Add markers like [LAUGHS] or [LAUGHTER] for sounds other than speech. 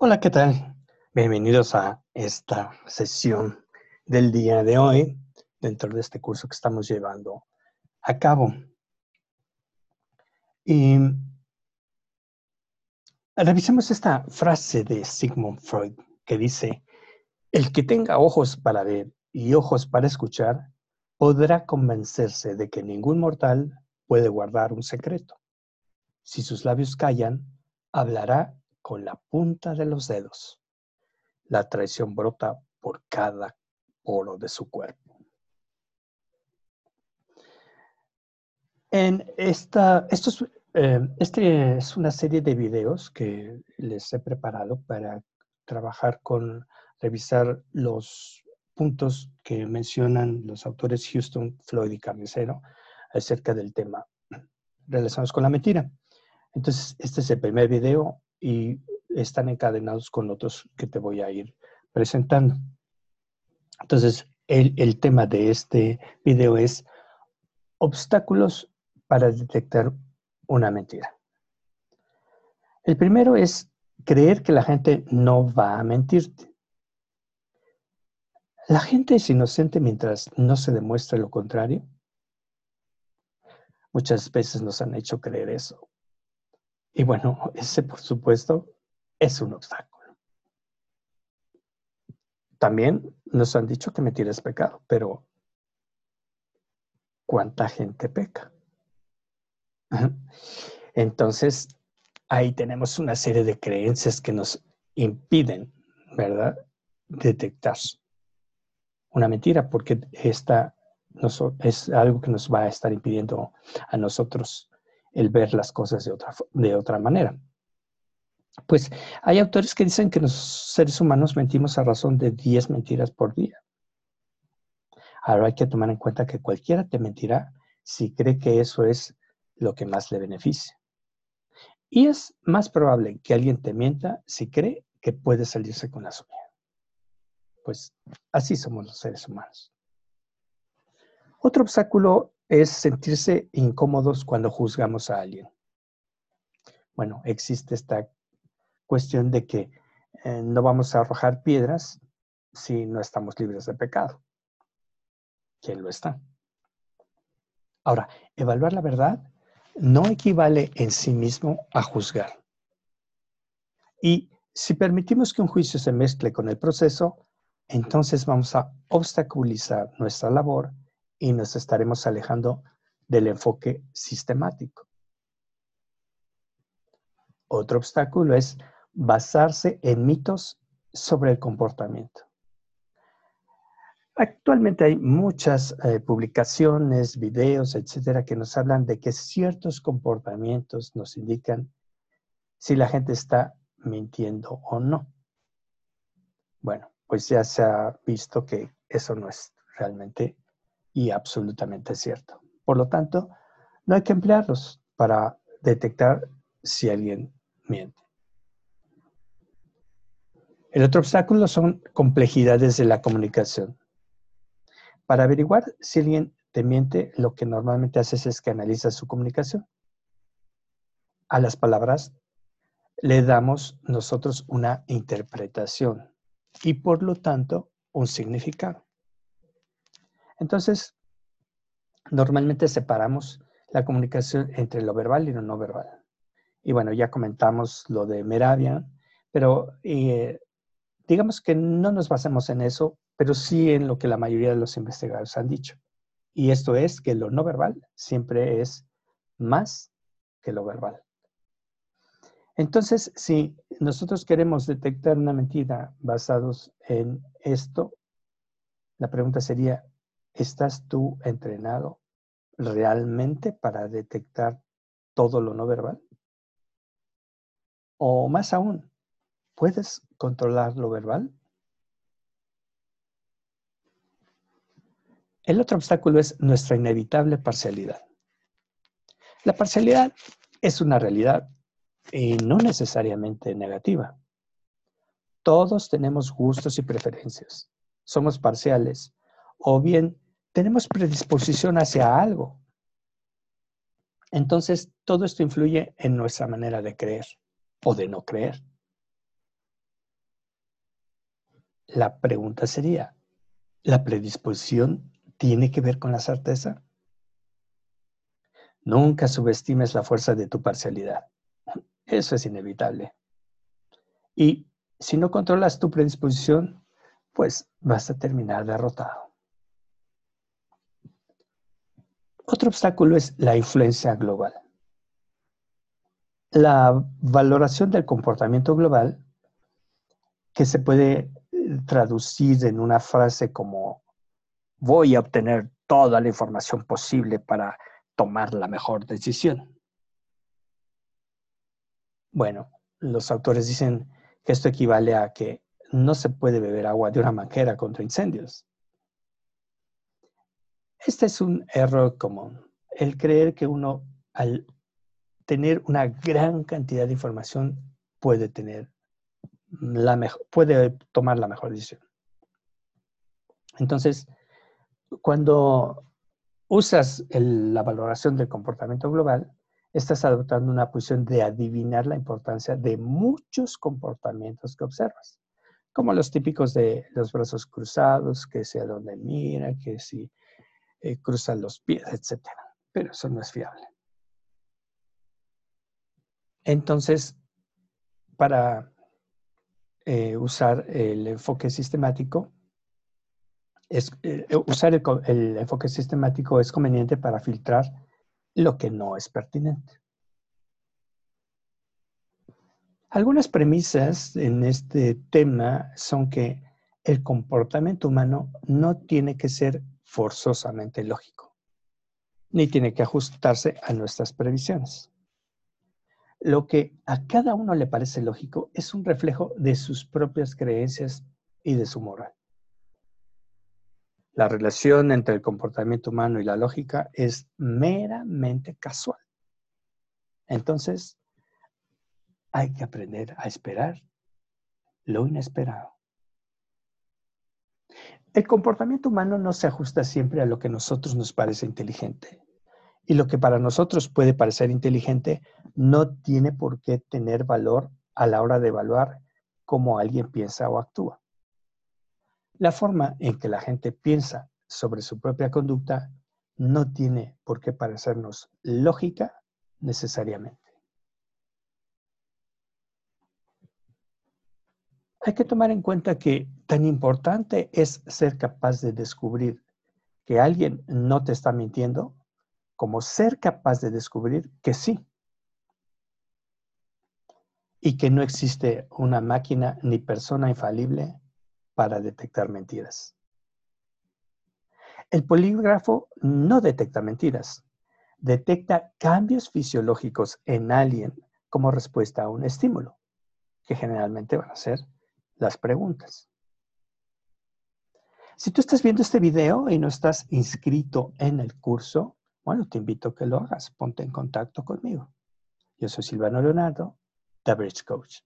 Hola, ¿qué tal? Bienvenidos a esta sesión del día de hoy dentro de este curso que estamos llevando a cabo. Y revisemos esta frase de Sigmund Freud que dice, el que tenga ojos para ver y ojos para escuchar podrá convencerse de que ningún mortal puede guardar un secreto. Si sus labios callan, hablará con la punta de los dedos. La traición brota por cada poro de su cuerpo. En esta, estos, eh, este es una serie de videos que les he preparado para trabajar con, revisar los puntos que mencionan los autores Houston, Floyd y Carnicero acerca del tema relacionados con la mentira. Entonces, este es el primer video y están encadenados con otros que te voy a ir presentando. Entonces, el, tema de este video es obstáculos para detectar una mentira. El primero es creer que la gente no va a mentirte. La gente es inocente mientras no se demuestre lo contrario. Muchas veces nos han hecho creer eso. Y bueno, ese por supuesto es un obstáculo. También nos han dicho que mentir es pecado, pero ¿cuánta gente peca? [LAUGHS] Entonces, ahí tenemos una serie de creencias que nos impiden, ¿verdad?, detectar una mentira, porque esta es algo que nos va a estar impidiendo a nosotros el ver las cosas de otra, de otra manera. Pues hay autores que dicen que los seres humanos mentimos a razón de 10 mentiras por día. Ahora hay que tomar en cuenta que cualquiera te mentirá si cree que eso es lo que más le beneficia. Y es más probable que alguien te mienta si cree que puede salirse con la suya. Pues así somos los seres humanos. Otro obstáculo es sentirse incómodos cuando juzgamos a alguien. Bueno, existe esta cuestión de que eh, no vamos a arrojar piedras si no estamos libres de pecado. ¿Quién lo está? Ahora, evaluar la verdad no equivale en sí mismo a juzgar. Y si permitimos que un juicio se mezcle con el proceso, entonces vamos a obstaculizar nuestra labor y nos estaremos alejando del enfoque sistemático. Otro obstáculo es basarse en mitos sobre el comportamiento. Actualmente hay muchas eh, publicaciones, videos, etcétera, que nos hablan de que ciertos comportamientos nos indican si la gente está mintiendo o no. Bueno, pues ya se ha visto que eso no es realmente y absolutamente cierto. Por lo tanto, no hay que emplearlos para detectar si alguien miente. El otro obstáculo son complejidades de la comunicación. Para averiguar si alguien te miente, lo que normalmente haces es que analizas su comunicación. A las palabras le damos nosotros una interpretación y por lo tanto un significado. Entonces, normalmente separamos la comunicación entre lo verbal y lo no verbal. Y bueno, ya comentamos lo de Meravian, pero eh, digamos que no nos basamos en eso, pero sí en lo que la mayoría de los investigadores han dicho. Y esto es que lo no verbal siempre es más que lo verbal. Entonces, si nosotros queremos detectar una mentira basados en esto, la pregunta sería, ¿Estás tú entrenado realmente para detectar todo lo no verbal? O más aún, ¿puedes controlar lo verbal? El otro obstáculo es nuestra inevitable parcialidad. La parcialidad es una realidad y no necesariamente negativa. Todos tenemos gustos y preferencias. Somos parciales o bien tenemos predisposición hacia algo. Entonces, todo esto influye en nuestra manera de creer o de no creer. la pregunta sería, ¿la predisposición tiene que ver con la certeza? Nunca subestimes la fuerza de tu parcialidad. Eso es inevitable. Y si no controlas tu predisposición, pues vas a terminar derrotado. Otro obstáculo es la influencia global. La valoración del comportamiento global, que se puede eh, traducir en una frase como voy a obtener toda la información posible para tomar la mejor decisión. Bueno, los autores dicen que esto equivale a que no se puede beber agua de una manguera contra incendios. Este es un error común, el creer que uno al tener una gran cantidad de información puede tener la mejor, puede tomar la mejor decisión. Entonces, cuando usas la valoración del comportamiento global, estás adoptando una posición de adivinar la importancia de muchos comportamientos que observas, como los típicos de los brazos cruzados, que sea donde mira, que si eh, cruzan los pies, etc. Pero eso no es fiable. Entonces, para eh, usar el enfoque sistemático, eh, usar el, enfoque sistemático es conveniente para filtrar lo que no es pertinente. Algunas premisas en este tema son que el comportamiento humano no tiene que ser forzosamente lógico, ni tiene que ajustarse a nuestras previsiones. Lo que a cada uno le parece lógico es un reflejo de sus propias creencias y de su moral. La relación entre el comportamiento humano y la lógica es meramente casual. Entonces, hay que aprender a esperar lo inesperado. El comportamiento humano no se ajusta siempre a lo que a nosotros nos parece inteligente. Y lo que para nosotros puede parecer inteligente no tiene por qué tener valor a la hora de evaluar cómo alguien piensa o actúa. La forma en que la gente piensa sobre su propia conducta no tiene por qué parecernos lógica necesariamente. Hay que tomar en cuenta que tan importante es ser capaz de descubrir que alguien no te está mintiendo como ser capaz de descubrir que sí. Y que no existe una máquina ni persona infalible para detectar mentiras. El polígrafo no detecta mentiras, detecta cambios fisiológicos en alguien como respuesta a un estímulo, que generalmente van a ser las preguntas. Si tú estás viendo este video y no estás inscrito en el curso, bueno, te invito a que lo hagas. Ponte en contacto conmigo. Yo soy Silvano Leonardo, The Bridge Coach.